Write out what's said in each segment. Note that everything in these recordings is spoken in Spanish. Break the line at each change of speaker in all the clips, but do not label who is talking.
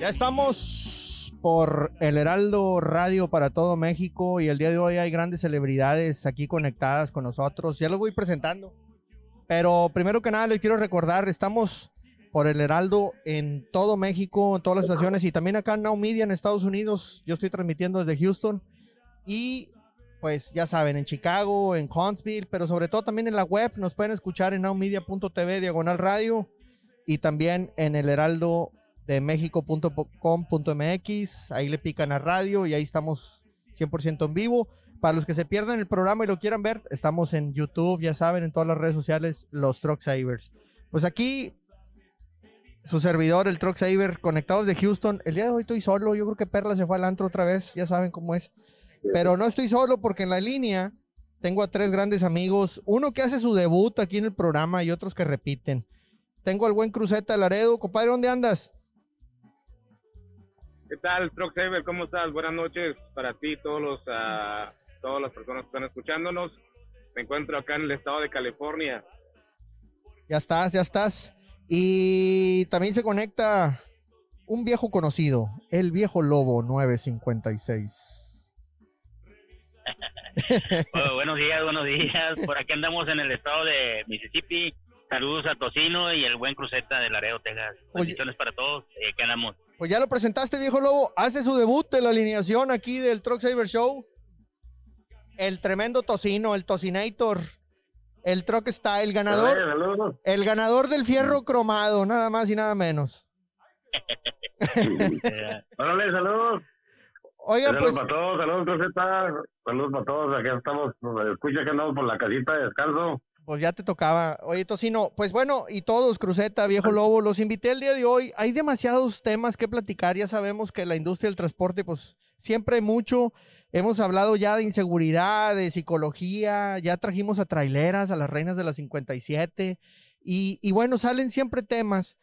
Ya estamos por el Heraldo Radio para todo México y el día de hoy hay grandes celebridades aquí conectadas con nosotros. Ya los voy presentando. Pero primero que nada les quiero recordar, estamos por el Heraldo en todo México, en todas las estaciones y también acá en Now Media en Estados Unidos. Yo estoy transmitiendo desde Houston y pues ya saben, en Chicago, en Huntsville, pero sobre todo también en la web. Nos pueden escuchar en nowmedia.tv, diagonal radio y también en el Heraldo de México.com.mx. Ahí le pican a radio y ahí estamos 100% en vivo. Para los que se pierdan el programa y lo quieran ver, estamos en YouTube, ya saben, en todas las redes sociales, los Truck Savers. Pues aquí, su servidor, el Truck Saver, conectados de Houston. El día de hoy estoy solo, yo creo que Perla se fue al antro otra vez, ya saben cómo es. Pero no estoy solo porque en la línea tengo a tres grandes amigos, uno que hace su debut aquí en el programa y otros que repiten. Tengo al buen Cruceta Laredo, compadre, ¿dónde andas?
¿Qué tal, Truck Saver? ¿Cómo estás? Buenas noches para ti, todos los, uh, todas las personas que están escuchándonos. Me encuentro acá en el estado de California.
Ya estás, ya estás. Y también se conecta un viejo conocido, el viejo Lobo 956.
bueno, buenos días, buenos días. Por aquí andamos en el estado de Mississippi. Saludos a Tocino y el buen Cruceta de Laredo, Texas. Bendiciones para todos. Eh, ¿Qué andamos?
Pues ya lo presentaste, viejo lobo. Hace su debut de la alineación aquí del Truck Saver Show. El tremendo tocino, el tocinator. El Truck está, el ganador. El ganador del fierro cromado, nada más y nada menos.
Órale, saludos.
Oigan,
saludos
pues.
para todos, saludos, Rosetta. Saludos para todos. Aquí estamos, escucha que andamos por la casita de descanso.
Pues ya te tocaba. Oye, Tocino, pues bueno, y todos, Cruceta, Viejo Lobo, los invité el día de hoy. Hay demasiados temas que platicar. Ya sabemos que la industria del transporte, pues siempre hay mucho. Hemos hablado ya de inseguridad, de psicología, ya trajimos a traileras, a las reinas de las 57. Y, y bueno, salen siempre temas.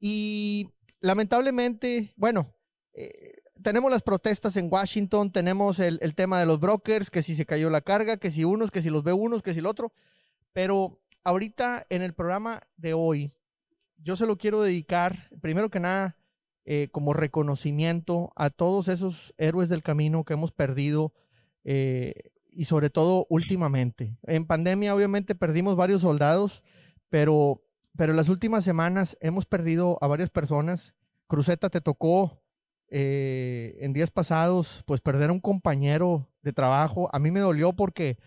Y lamentablemente, bueno, eh, tenemos las protestas en Washington, tenemos el, el tema de los brokers, que si se cayó la carga, que si unos, que si los ve unos, que si el otro. Pero ahorita en el programa de hoy, yo se lo quiero dedicar, primero que nada, eh, como reconocimiento a todos esos héroes del camino que hemos perdido eh, y sobre todo últimamente. En pandemia obviamente perdimos varios soldados, pero, pero en las últimas semanas hemos perdido a varias personas. Cruceta te tocó eh, en días pasados, pues perder a un compañero de trabajo. A mí me dolió porque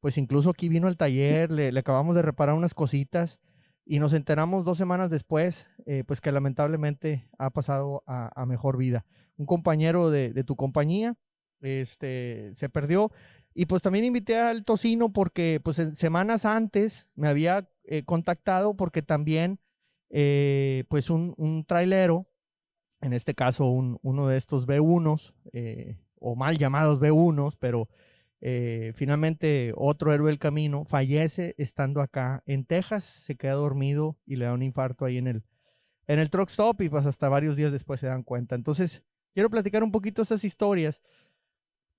pues incluso aquí vino al taller, le, acabamos de reparar unas cositas y nos enteramos dos semanas después, eh, pues que lamentablemente ha pasado a, mejor vida. Un compañero de, tu compañía este, se perdió y pues también invité al tocino porque pues semanas antes me había eh, contactado porque también eh, pues un, un, trailero, en este caso un, uno de estos B1s o mal llamados B1s, pero eh, finalmente, otro héroe del camino fallece estando acá en Texas, se queda dormido y le da un infarto ahí en el, en el truck stop y pues hasta varios días después se dan cuenta. Entonces, quiero platicar un poquito estas historias,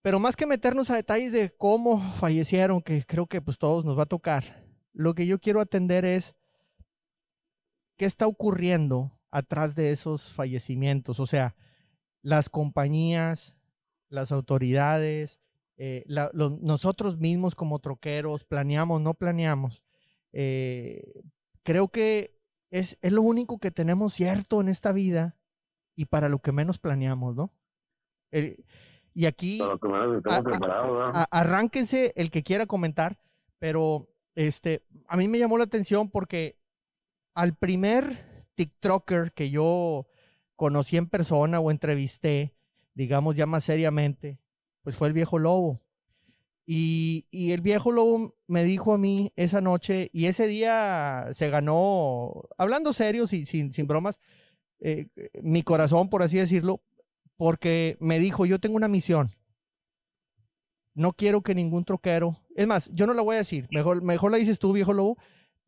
pero más que meternos a detalles de cómo fallecieron, que creo que pues todos nos va a tocar, lo que yo quiero atender es qué está ocurriendo atrás de esos fallecimientos, o sea, las compañías, las autoridades, eh, la, lo, nosotros mismos como troqueros, planeamos, no planeamos. Eh, creo que es, es, lo único que tenemos cierto en esta vida y para lo que menos planeamos, ¿no? El, y aquí
a, a,
a, arránquense el que quiera comentar, pero este, a mí me llamó la atención porque al primer TikToker que yo conocí en persona o entrevisté, digamos ya más seriamente, pues fue el viejo lobo. Y, y, el viejo lobo me dijo a mí esa noche, y ese día se ganó, hablando serios y sin, sin bromas, eh, mi corazón, por así decirlo, porque me dijo, yo tengo una misión. No quiero que ningún troquero, es más, yo no la voy a decir, mejor, mejor la dices tú, viejo lobo.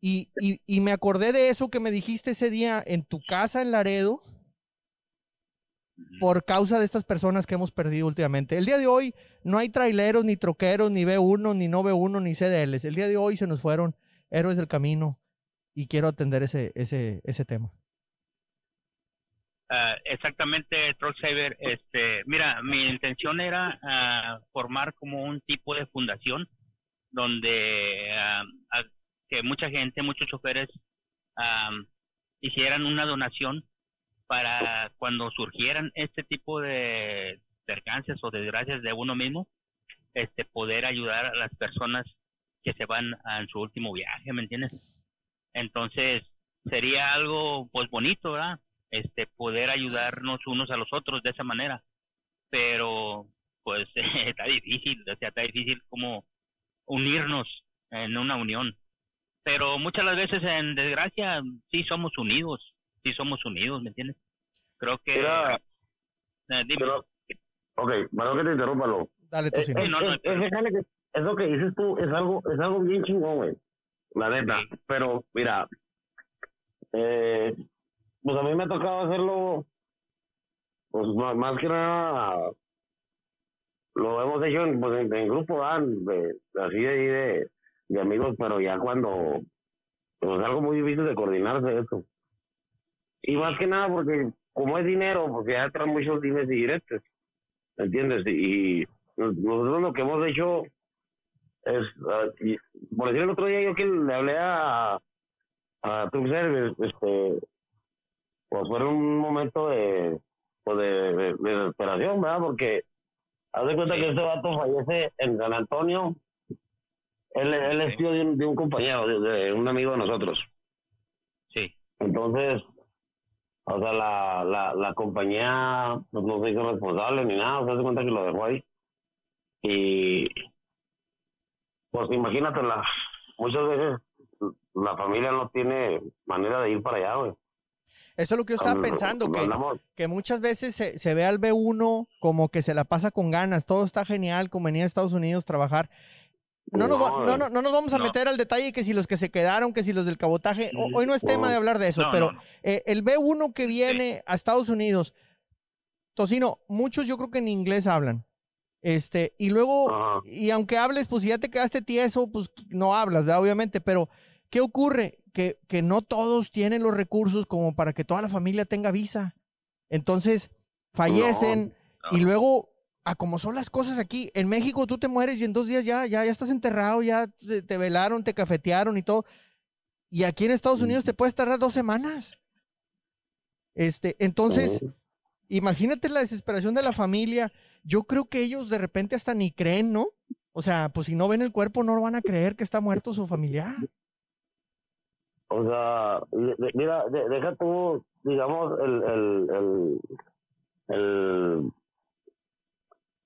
Y, y me acordé de eso que me dijiste ese día en tu casa en Laredo, por causa de estas personas que hemos perdido últimamente. El día de hoy no hay traileros, ni troqueros, ni B1, ni no B1, ni CDLs. El día de hoy se nos fueron héroes del camino y quiero atender ese, ese, ese tema.
Ah, exactamente, Truck Saver. Este, mira, mi intención era ah, formar como un tipo de fundación donde ah, que mucha gente, muchos choferes hicieran una donación para cuando surgieran este tipo de percances o desgracias de uno mismo, este poder ayudar a las personas que se van en su último viaje, ¿me entiendes? Entonces, sería algo pues bonito, ¿verdad? Este poder ayudarnos unos a los otros de esa manera. Pero pues está difícil, o sea, está difícil como unirnos en una unión. Pero muchas las veces en desgracia sí somos unidos, sí somos unidos, ¿me entiendes? Creo que
eh, dime. ok, para que te interrumpa,
Dale, tú
eh,
sí.
Eh, no, no, que eso que dices tú es algo, es algo bien chingón, güey. La neta. Pero, mira, eh, pues a mí me ha tocado hacerlo, pues más, que nada, lo hemos hecho en, pues, en, grupo, de, así de, de, amigos, pero ya cuando, pues es algo muy difícil de coordinarse eso. Y más que nada porque como es dinero, porque ya traen muchos dimes y directos, ¿entiendes? Y nosotros lo que hemos hecho es, ah, por decir el otro día yo que le hablé a, a Truck Service, este, pues fue un momento de, pues de, desesperación, ¿verdad? Porque haz de cuenta que este vato fallece en San Antonio, él, él es tío de un, de un compañero, de, un amigo de nosotros.
Sí.
Entonces, o sea, la, la, la compañía pues, no se hizo responsable ni nada, o sea, se cuenta que lo dejó ahí. Y pues imagínate, la, muchas veces la familia no tiene manera de ir para allá, güey.
Eso es lo que yo estaba pensando, que, que muchas veces se, se, ve al B1 como que se la pasa con ganas, todo está genial, como venía a Estados Unidos trabajar. No, no, no, no, no nos vamos a meter al detalle que si los que se quedaron, que si los del cabotaje, hoy no es tema de hablar de eso, pero eh, el B1 que viene a Estados Unidos, Tocino, muchos yo creo que en inglés hablan. Este, y luego, y aunque hables, pues si ya te quedaste tieso, pues no hablas, obviamente, pero ¿qué ocurre? Que, que no todos tienen los recursos como para que toda la familia tenga visa. Entonces, fallecen y luego, a como son las cosas aquí, en México tú te mueres y en dos días ya, ya, ya estás enterrado, ya te, velaron, te cafetearon y todo. Y aquí en Estados Unidos te puedes tardar dos semanas. Este, entonces, imagínate la desesperación de la familia yo creo que ellos de repente hasta ni creen, ¿no? O sea, pues si no ven el cuerpo no van a creer que está muerto su familiar.
O sea, mira, deja tú, digamos, el, el, el, el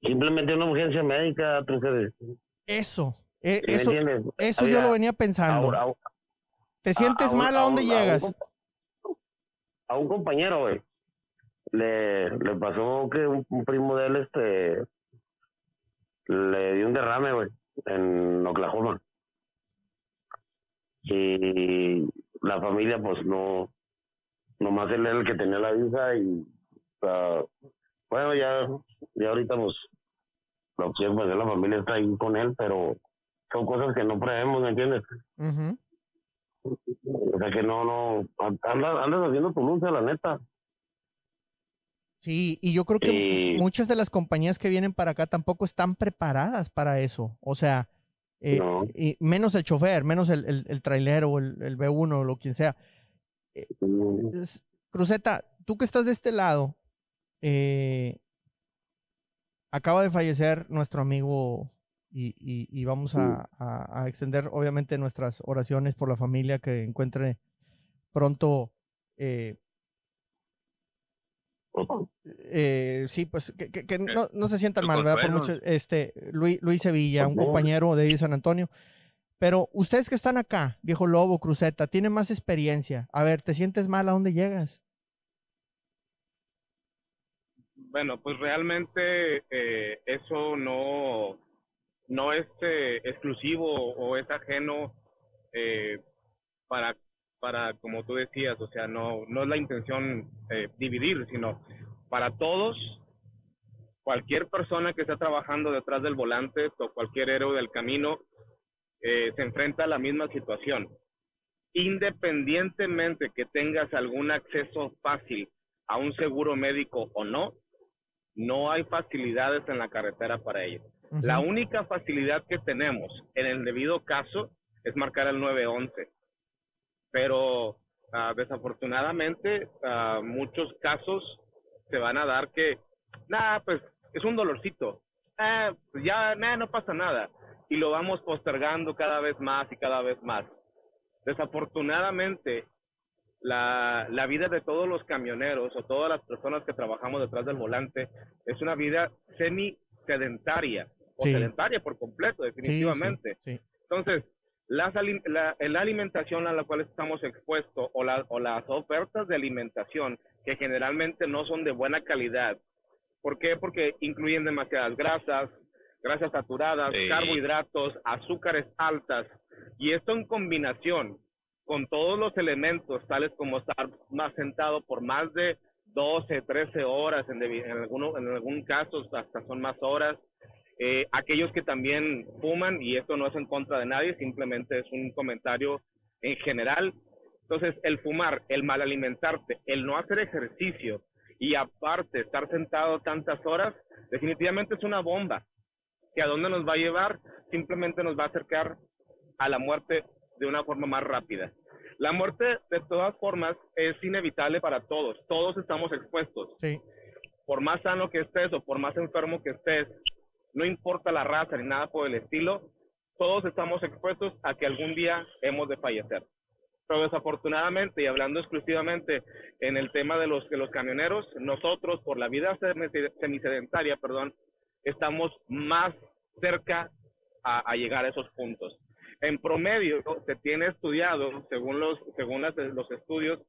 simplemente una urgencia médica,
Eso, e, eso, eso yo lo venía pensando. ¿Te sientes mal a, dónde llegas?
A un, compañero, güey le, le pasó que un, primo de él este le dio un derrame, güey, en Oklahoma. Y la familia, pues no, nomás él era el que tenía la visa y, bueno, ya, ya ahorita, pues, la opción, pues, la familia está ahí con él, pero son cosas que no prevemos, ¿me entiendes? O sea que no, no, andas, andas haciendo tu lucha, la neta.
Sí, y yo creo que muchas de las compañías que vienen para acá tampoco están preparadas para eso. O sea, eh, y menos el chofer, menos el, el, el trailero, el, el B1 o lo quien sea. Eh, Cruzeta, tú que estás de este lado, eh, acaba de fallecer nuestro amigo y, y, y vamos a, a, a, extender obviamente nuestras oraciones por la familia que encuentre pronto eh, eh, sí, pues que, no, no, se sientan mal, ¿verdad? Por mucho, este, Luis, Luis Sevilla, un compañero de San Antonio. Pero ustedes que están acá, viejo Lobo, Cruzeta, tienen más experiencia. A ver, ¿te sientes mal a dónde llegas?
Bueno, pues realmente eh, eso no, no es eh, exclusivo o es ajeno eh, para para, como tú decías, o sea, no, no es la intención eh, dividir, sino para todos, cualquier persona que está trabajando detrás del volante o cualquier héroe del camino eh, se enfrenta a la misma situación. Independientemente que tengas algún acceso fácil a un seguro médico o no, no hay facilidades en la carretera para ellos. La única facilidad que tenemos en el debido caso es marcar el 911. Pero ah, desafortunadamente uh, muchos casos se van a dar que, nada, pues es un dolorcito. Eh, ya, no pasa nada. Y lo vamos postergando cada vez más y cada vez más. Desafortunadamente, la, la vida de todos los camioneros o todas las personas que trabajamos detrás del volante es una vida semi-sedentaria o sedentaria por completo, definitivamente. Entonces, la, la, alimentación a la cual estamos expuestos o, o las ofertas de alimentación que generalmente no son de buena calidad. ¿Por qué? Porque incluyen demasiadas grasas, grasas saturadas, carbohidratos, azúcares altas. Y esto en combinación con todos los elementos, tales como estar más sentado por más de 12, 13 horas, en, en, en algún caso hasta son más horas. Eh, aquellos que también fuman, y esto no es en contra de nadie, simplemente es un comentario en general. Entonces, el fumar, el mal alimentarte, el no hacer ejercicio y aparte estar sentado tantas horas, definitivamente es una bomba que a dónde nos va a llevar, simplemente nos va a acercar a la muerte de una forma más rápida. La muerte, de todas formas, es inevitable para todos. Todos estamos expuestos. Sí. Por más sano que estés o por más enfermo que estés, no importa la raza ni nada por el estilo, todos estamos expuestos a que algún día hemos de fallecer. Pero desafortunadamente, y hablando exclusivamente en el tema de los, de los camioneros, nosotros, por la vida semisedentaria, perdón, estamos más cerca a, a llegar a esos puntos. En promedio, se tiene estudiado, según los, según los estudios,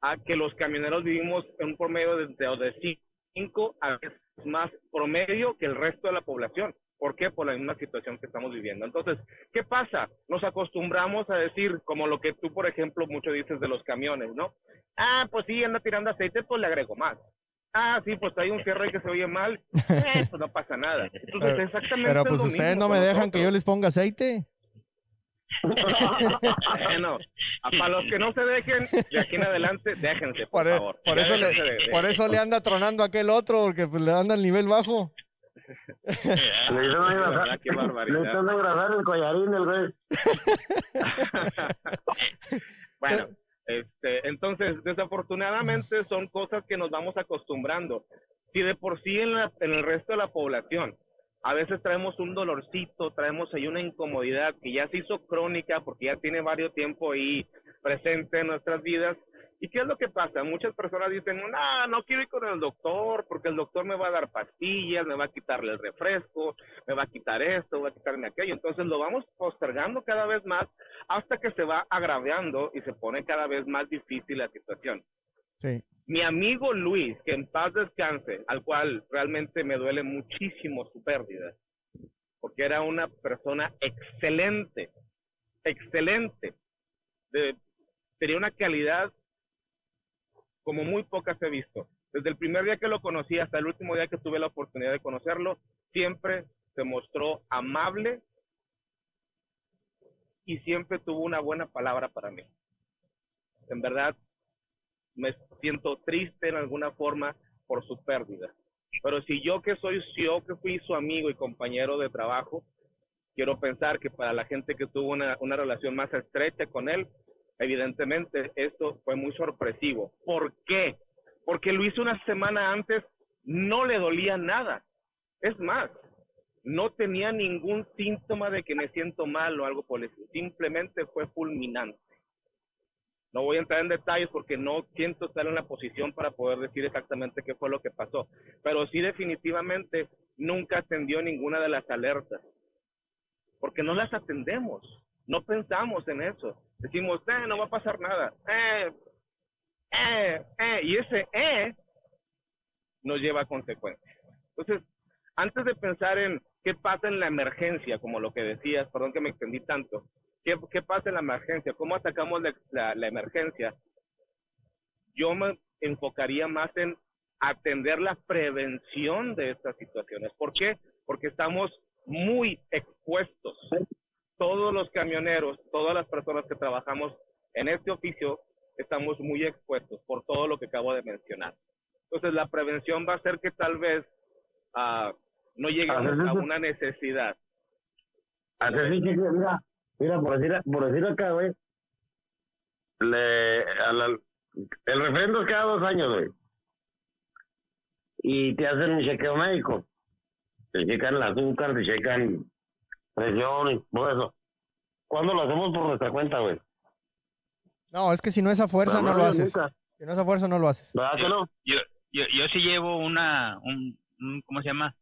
a que los camioneros vivimos en un promedio de, de 5 a veces más promedio que el resto de la población. ¿Por qué? Por la misma situación que estamos viviendo. Entonces, ¿qué pasa? Nos acostumbramos a decir, como lo que tú, por ejemplo, mucho dices de los camiones, ¿no? Ah, pues sí, anda tirando aceite, pues le agrego más. Ah, sí, pues hay un cierre que se oye mal, eh, pues no pasa nada. Entonces, exactamente.
Pero pues ustedes no me dejan que yo les ponga aceite
bueno, para los que no se dejen, de aquí en adelante, déjense, por, e- favor.
Por eso, le, por eso le anda tronando a aquel otro, porque pues, le anda al nivel bajo.
le están engrasar el collarín, el güey.
bueno, este, entonces, desafortunadamente son cosas que nos vamos acostumbrando. Si de por sí en, la, en el resto de la población a veces traemos un dolorcito, traemos ahí una incomodidad que ya se hizo crónica porque ya tiene varios tiempo ahí presente en nuestras vidas. ¿Y qué es lo que pasa? Muchas personas dicen, no, no quiero ir con el doctor porque el doctor me va a dar pastillas, me va a quitarle el refresco, me va a quitar esto, va a quitarme aquello. Entonces lo vamos postergando cada vez más hasta que se va agraviando y se pone cada vez más difícil la situación. Mi amigo Luis, que en paz descanse, al cual realmente me duele muchísimo su pérdida, porque era una persona excelente, excelente. tenía una calidad como muy pocas he visto. Desde el primer día que lo conocí hasta el último día que tuve la oportunidad de conocerlo, siempre se mostró amable y siempre tuvo una buena palabra para mí. En verdad, me siento triste en alguna forma por su pérdida. Pero si yo que soy, yo que fui su amigo y compañero de trabajo, quiero pensar que para la gente que tuvo una, una relación más estrecha con él, evidentemente esto fue muy sorpresivo. ¿Por qué? Porque lo hizo una semana antes, no le dolía nada. Es más, no tenía ningún síntoma de que me siento mal o algo por eso. Simplemente fue fulminante. No voy a entrar en detalles porque no siento estar en la posición para poder decir exactamente qué fue lo que pasó, pero sí definitivamente nunca atendió ninguna de las alertas, porque no las atendemos, no pensamos en eso. Decimos, eh, no va a pasar nada, eh, eh, eh, y ese eh nos lleva a consecuencias. Entonces, antes de pensar en qué pasa en la emergencia, como lo que decías, perdón que me extendí tanto, ¿Qué, pasa en la emergencia? ¿Cómo atacamos la, emergencia? Yo me enfocaría más en atender la prevención de estas situaciones. ¿Por qué? Porque estamos muy expuestos. Todos los camioneros, todas las personas que trabajamos en este oficio, estamos muy expuestos por todo lo que acabo de mencionar. Entonces la prevención va a ser que tal vez uh, no lleguemos a una necesidad.
Hacer mira, mira, por decir, por decir acá, güey, le, a la, el refrendo es cada dos años, güey. Y te hacen un chequeo médico. Te checan el azúcar, te checan presión y todo eso. ¿Cuándo lo hacemos por nuestra cuenta, güey?
No, es que si no es a fuerza, no, lo haces. Si no es a fuerza, no lo haces.
¿Verdad que no?
Yo, yo, yo sí llevo una, un, ¿cómo se llama?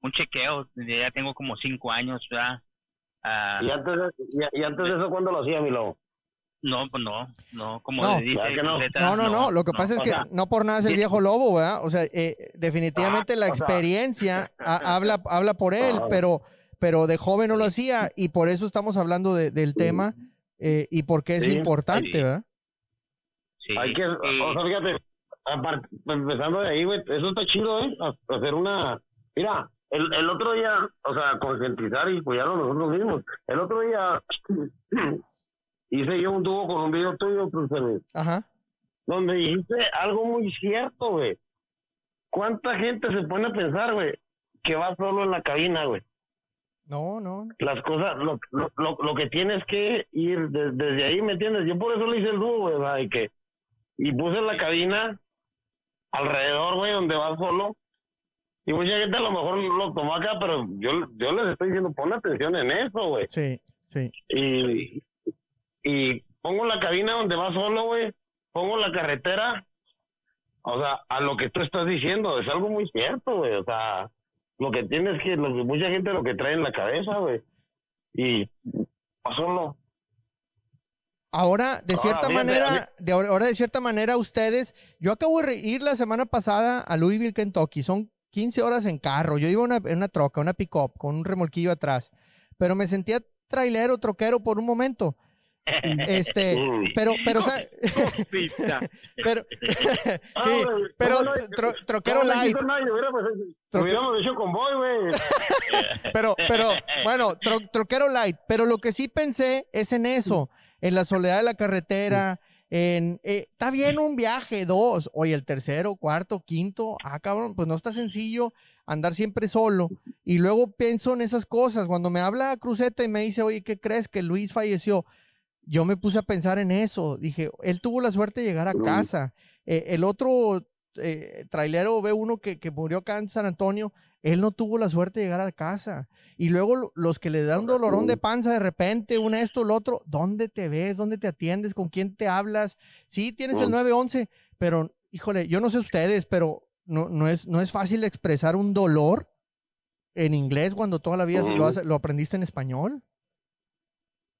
Un chequeo. Ya tengo como cinco años, ¿verdad?
Ah, ¿Y, antes de, y, antes de eso cuándo lo hacía, mi lobo?
No, pues no, no, como
no,
dice
no. no, no, no, lo que pasa es que no por nada es el viejo lobo, ¿verdad? O sea, eh, definitivamente ah, la experiencia habla, habla por él, pero, pero de joven no lo hacía y por eso estamos hablando de, del tema eh, y porque es importante, ¿verdad?
Sí. Hay que, o sea, fíjate, empezando de ahí, güey, eso está chido, ¿eh? Hacer una, mira, el, el otro día, o sea, concientizar y apoyarnos nosotros mismos. El otro día hice yo un tubo con un video tuyo, profesor.
Ajá.
Donde dijiste algo muy cierto, güey. ¿Cuánta gente se pone a pensar, güey, que va solo en la cabina, güey?
No, no.
Las cosas, lo, lo, lo, que tienes que ir desde ahí, ¿me entiendes? Yo por eso le hice el dúo, güey, y que y puse la cabina alrededor, güey, donde va solo. Y mucha gente a lo mejor lo tomó acá, pero yo, yo les estoy diciendo, pon atención en eso, güey.
Sí, sí.
Y, y pongo la cabina donde va solo, güey, pongo la carretera, o sea, a lo que tú estás diciendo, es algo muy cierto, güey, o sea, lo que tienes que, lo que mucha gente lo que trae en la cabeza, güey, y va solo.
Ahora, de cierta manera, de ahora de cierta manera ustedes, yo acabo de ir la semana pasada a Louisville, Kentucky, son 15 horas en carro, yo iba en una troca, una pick-up, con un remolquillo atrás, pero me sentía trailero, troquero por un momento. Este, pero, pero, o sea, pero, sí, pero troquero light. Pero, pero, bueno, troquero light. Pero lo que sí pensé es en eso, en la soledad de la carretera, en, eh, está bien un viaje, dos, oye, el tercero, cuarto, quinto, ah, cabrón, pues no está sencillo andar siempre solo. Y luego pienso en esas cosas. Cuando me habla Cruzeta y me dice, oye, ¿qué crees que Luis falleció? yo me puse a pensar en eso. Dije, él tuvo la suerte de llegar a casa. Eh, el otro eh, trailero ve uno que, que, murió acá en San Antonio, él no tuvo la suerte de llegar a casa. Y luego los que le dan un dolorón de panza de repente, un esto, el otro, ¿dónde te ves? ¿Dónde te atiendes? ¿Con quién te hablas? Sí, tienes el 911, pero híjole, yo no sé ustedes, pero no, no, es, no es fácil expresar un dolor en inglés cuando toda la vida lo, lo aprendiste en español.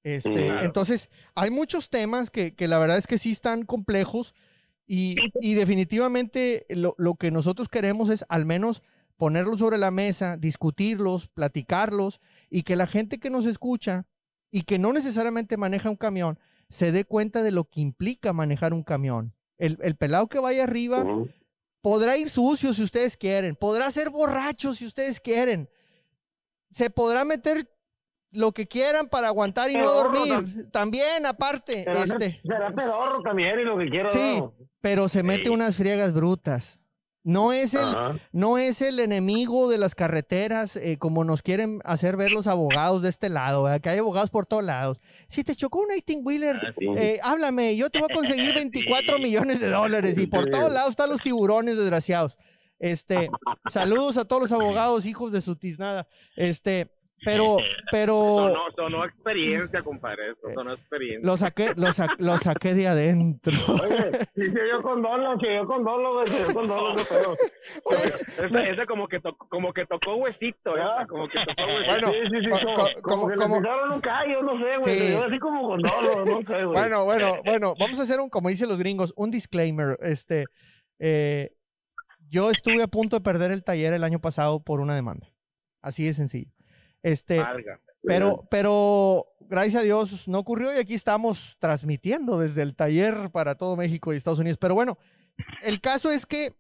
Este, Entonces, hay muchos temas que, que, la verdad es que sí están complejos y, y definitivamente lo, lo, que nosotros queremos es al menos ponerlos sobre la mesa, discutirlos, platicarlos y que la gente que nos escucha y que no necesariamente maneja un camión se dé cuenta de lo que implica manejar un camión. El, el pelado que vaya arriba podrá ir sucio si ustedes quieren, podrá ser borracho si ustedes quieren, se podrá meter lo que quieran para aguantar y no dormir. También, aparte. este.
Será pedorro también y lo que quiero.
Sí, pero se mete unas friegas brutas. No es el, no es el enemigo de las carreteras eh, como nos quieren hacer ver los abogados de este lado, que hay abogados por todos lados. Si te chocó un 18 wheeler, ah, eh, háblame, yo te voy a conseguir 24 millones de dólares y por todos lados están los tiburones desgraciados. Este, saludos a todos los abogados, hijos de su tiznada. Este, pero, pero.
Sonó, experiencia, compadre. Eso sonó experiencia.
Lo saqué, lo, lo saqué de adentro.
Oye, sí, yo con dolo, que yo con dolo, yo con dolo, no creo.
Ese, ese como que tocó, como que tocó huesito, ¿eh? Como que tocó huesito.
Bueno, sí, sí, sí, como, como, como, que como... le un callo, no sé, güey. Sí. Así como con dolo, no sé, güey.
Bueno, bueno, bueno, vamos a hacer un, como dicen los gringos, un disclaimer. Este, eh, yo estuve a punto de perder el taller el año pasado por una demanda. Así de sencillo. Este, pero, pero gracias a Dios no ocurrió y aquí estamos transmitiendo desde el taller para todo México y Estados Unidos. Pero bueno, el caso es que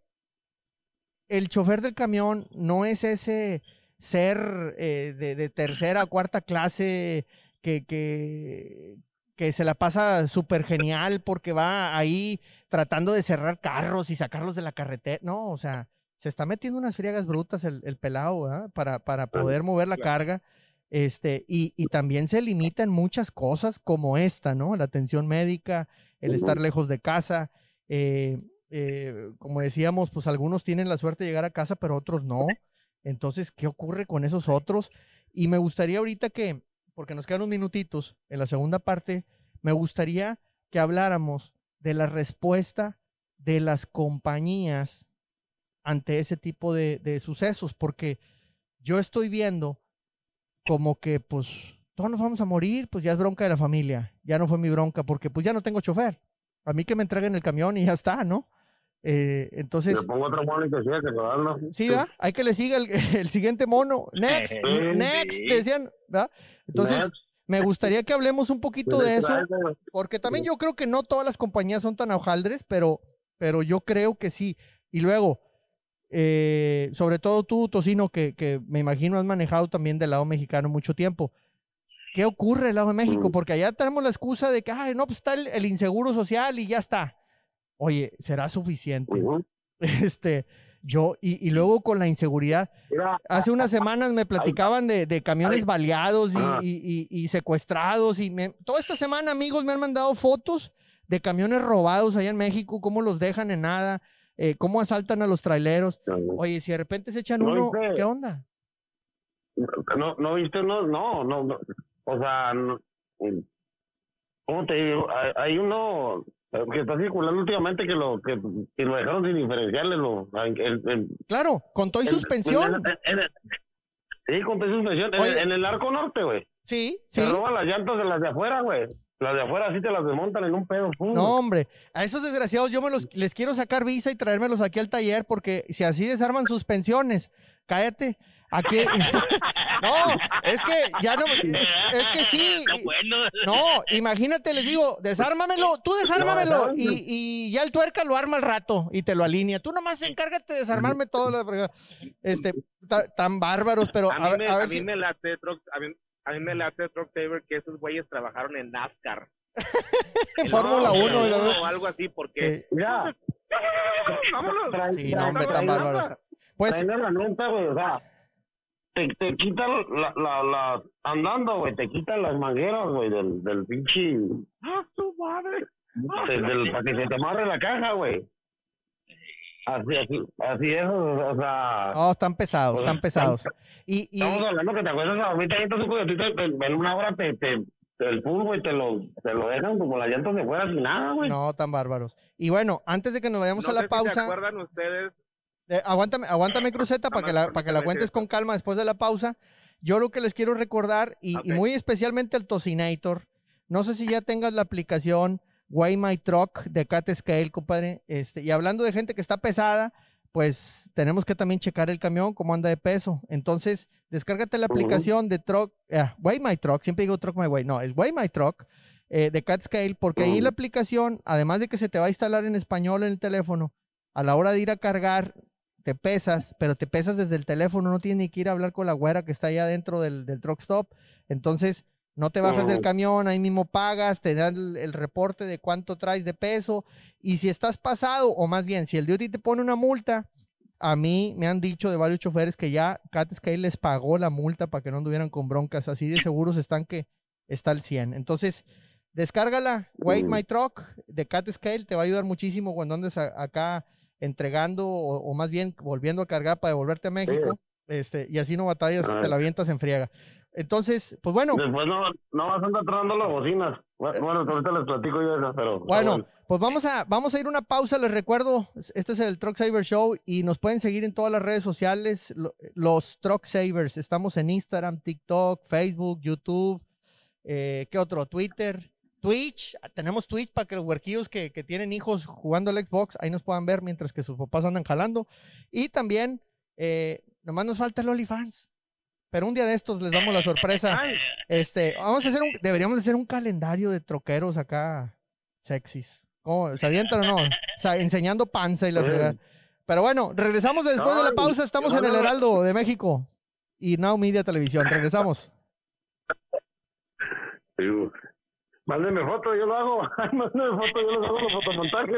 el chofer del camión no es ese ser eh, de, tercera o cuarta clase que, que, que se la pasa súper genial porque va ahí tratando de cerrar carros y sacarlos de la carretera. No, o sea, se está metiendo unas friegas brutas el, el pelado, ¿verdad? Para, para poder mover la carga. Este, y, y, también se limita en muchas cosas como esta, ¿no? La atención médica, el estar lejos de casa. Eh, eh, como decíamos, pues algunos tienen la suerte de llegar a casa, pero otros no. Entonces, ¿qué ocurre con esos otros? Y me gustaría ahorita que, porque nos quedan unos minutitos en la segunda parte, me gustaría que habláramos de la respuesta de las compañías ante ese tipo de, de sucesos, porque yo estoy viendo como que, pues, todos nos vamos a morir, pues ya es bronca de la familia, ya no fue mi bronca, porque pues ya no tengo chofer. A mí que me entreguen el camión y ya está, ¿no? Eh, entonces.
Le pongo otro mono y que siga, que ¿no?
Sí, ¿verdad? Hay que le siga el, el siguiente mono. Next, next, decían, ¿verdad? Entonces, me gustaría que hablemos un poquito de eso, porque también yo creo que no todas las compañías son tan hojaldres, pero, pero yo creo que sí. Y luego, eh, sobre todo tú, Tocino, que, que me imagino has manejado también del lado mexicano mucho tiempo. ¿Qué ocurre del lado de México? Mm. Porque allá tenemos la excusa de que, ay, no, pues está el, inseguro social y ya está. Oye, ¿será suficiente? Este, yo, y, y, luego con la inseguridad. Hace unas semanas me platicaban de, de camiones baleados y, y, secuestrados. Y me, toda esta semana, amigos, me han mandado fotos de camiones robados allá en México, cómo los dejan en nada, eh, cómo asaltan a los traileros. Oye, si de repente se echan uno, ¿qué onda?
No, no viste, no, no, no. O sea, ¿cómo te digo? Hay, uno que está circulando últimamente que lo que, lo dejaron sin diferenciales. Lo,
claro, con todo y suspensión.
sí, con todo y suspensión. En, el arco norte, güey.
Sí, sí.
Se roban las llantas de las de afuera, güey. Las de afuera sí te las desmontan en un pedo.
No, hombre. A esos desgraciados yo me los, les quiero sacar visa y traérmelos aquí al taller porque si así desarman suspensiones, cállate. Aquí. no, es que ya no. Es, que sí. No, imagínate, les digo, desármamelo, tú desármamelo y, y, ya el tuerca lo arma al rato y te lo alinea. Tú nomás encárgate de desarmarme todo. Este, tan bárbaros, pero
a, mí me, a, mí me late a mí, a mí me late Truck Saver que esos güeyes trabajaron en NASCAR.
Fórmula 1
o algo así, porque.
Ya.
Vámonos. Sí, no, hombre, tan bárbaros.
Pues. la nota, güey, o sea te, te quitan la, la, la, andando, güey, te quitan las mangueras, güey, del, del pinche.
¡Ah, su madre!
Del, para que se te amarre la caja, güey. Así, así, así es, o sea.
Oh, están pesados, están pues, pesados. Y, y...
Estamos hablando que te acuerdas, ahorita hay un coyotito, en una hora te, te, el full, güey, te lo, te lo dejan como las llantas de fuera sin nada, güey.
No, tan bárbaros. Y bueno, antes de que nos vayamos a la pausa. Si
¿Se acuerdan ustedes
eh, aguántame, aguántame, Cruzeta, para que, la, para que la cuentes con calma después de la pausa. Yo lo que les quiero recordar, y, muy especialmente el Tocinator, no sé si ya tengas la aplicación Way My Truck de Cat Scale, compadre. Este, y hablando de gente que está pesada, pues tenemos que también checar el camión, cómo anda de peso. Entonces, descárgate la aplicación de Truck, uh, Way My Truck, siempre digo Truck My Way, no, es Way My Truck eh, de Cat Scale, porque ahí la aplicación, además de que se te va a instalar en español en el teléfono, a la hora de ir a cargar, te pesas, pero te pesas desde el teléfono, no tienes ni que ir a hablar con la güera que está allá dentro del, del truck stop. Entonces, no te bajas del camión, ahí mismo pagas, te dan el, reporte de cuánto traes de peso. Y si estás pasado, o más bien, si el duty te pone una multa, a mí me han dicho de varios choferes que ya Cat Scale les pagó la multa para que no anduvieran con broncas. Así de seguros están que está al 100. Entonces, descárgala, Wait My Truck de Cat Scale, te va a ayudar muchísimo cuando andes acá entregando o, más bien volviendo a cargar para devolverte a México. Este, y así no batallas, te la avientas en friega. Entonces, pues bueno.
Después no, no vas a andar tronando las bocinas. Bueno, eh, ahorita les platico yo eso, pero.
Bueno, pues vamos a, vamos a ir una pausa. Les recuerdo, este es el Truck Saver Show y nos pueden seguir en todas las redes sociales, los Truck Savers. Estamos en Instagram, TikTok, Facebook, YouTube, eh, ¿qué otro? Twitter. Twitch, tenemos Twitch para que los huerquillos que, tienen hijos jugando al Xbox, ahí nos puedan ver mientras que sus papás andan jalando. Y también, eh, nomás nos falta el OnlyFans. Pero un día de estos les damos la sorpresa. Este, vamos a hacer un, deberíamos hacer un calendario de troqueros acá sexys. ¿Cómo? ¿Se avientan o no? O sea, enseñando panza y la verdad. Pero bueno, regresamos después de la pausa. Estamos en el Heraldo de México y Now Media Televisión. Regresamos.
Mándeme foto, yo lo hago. Mándeme foto, yo lo hago los fotomontajes.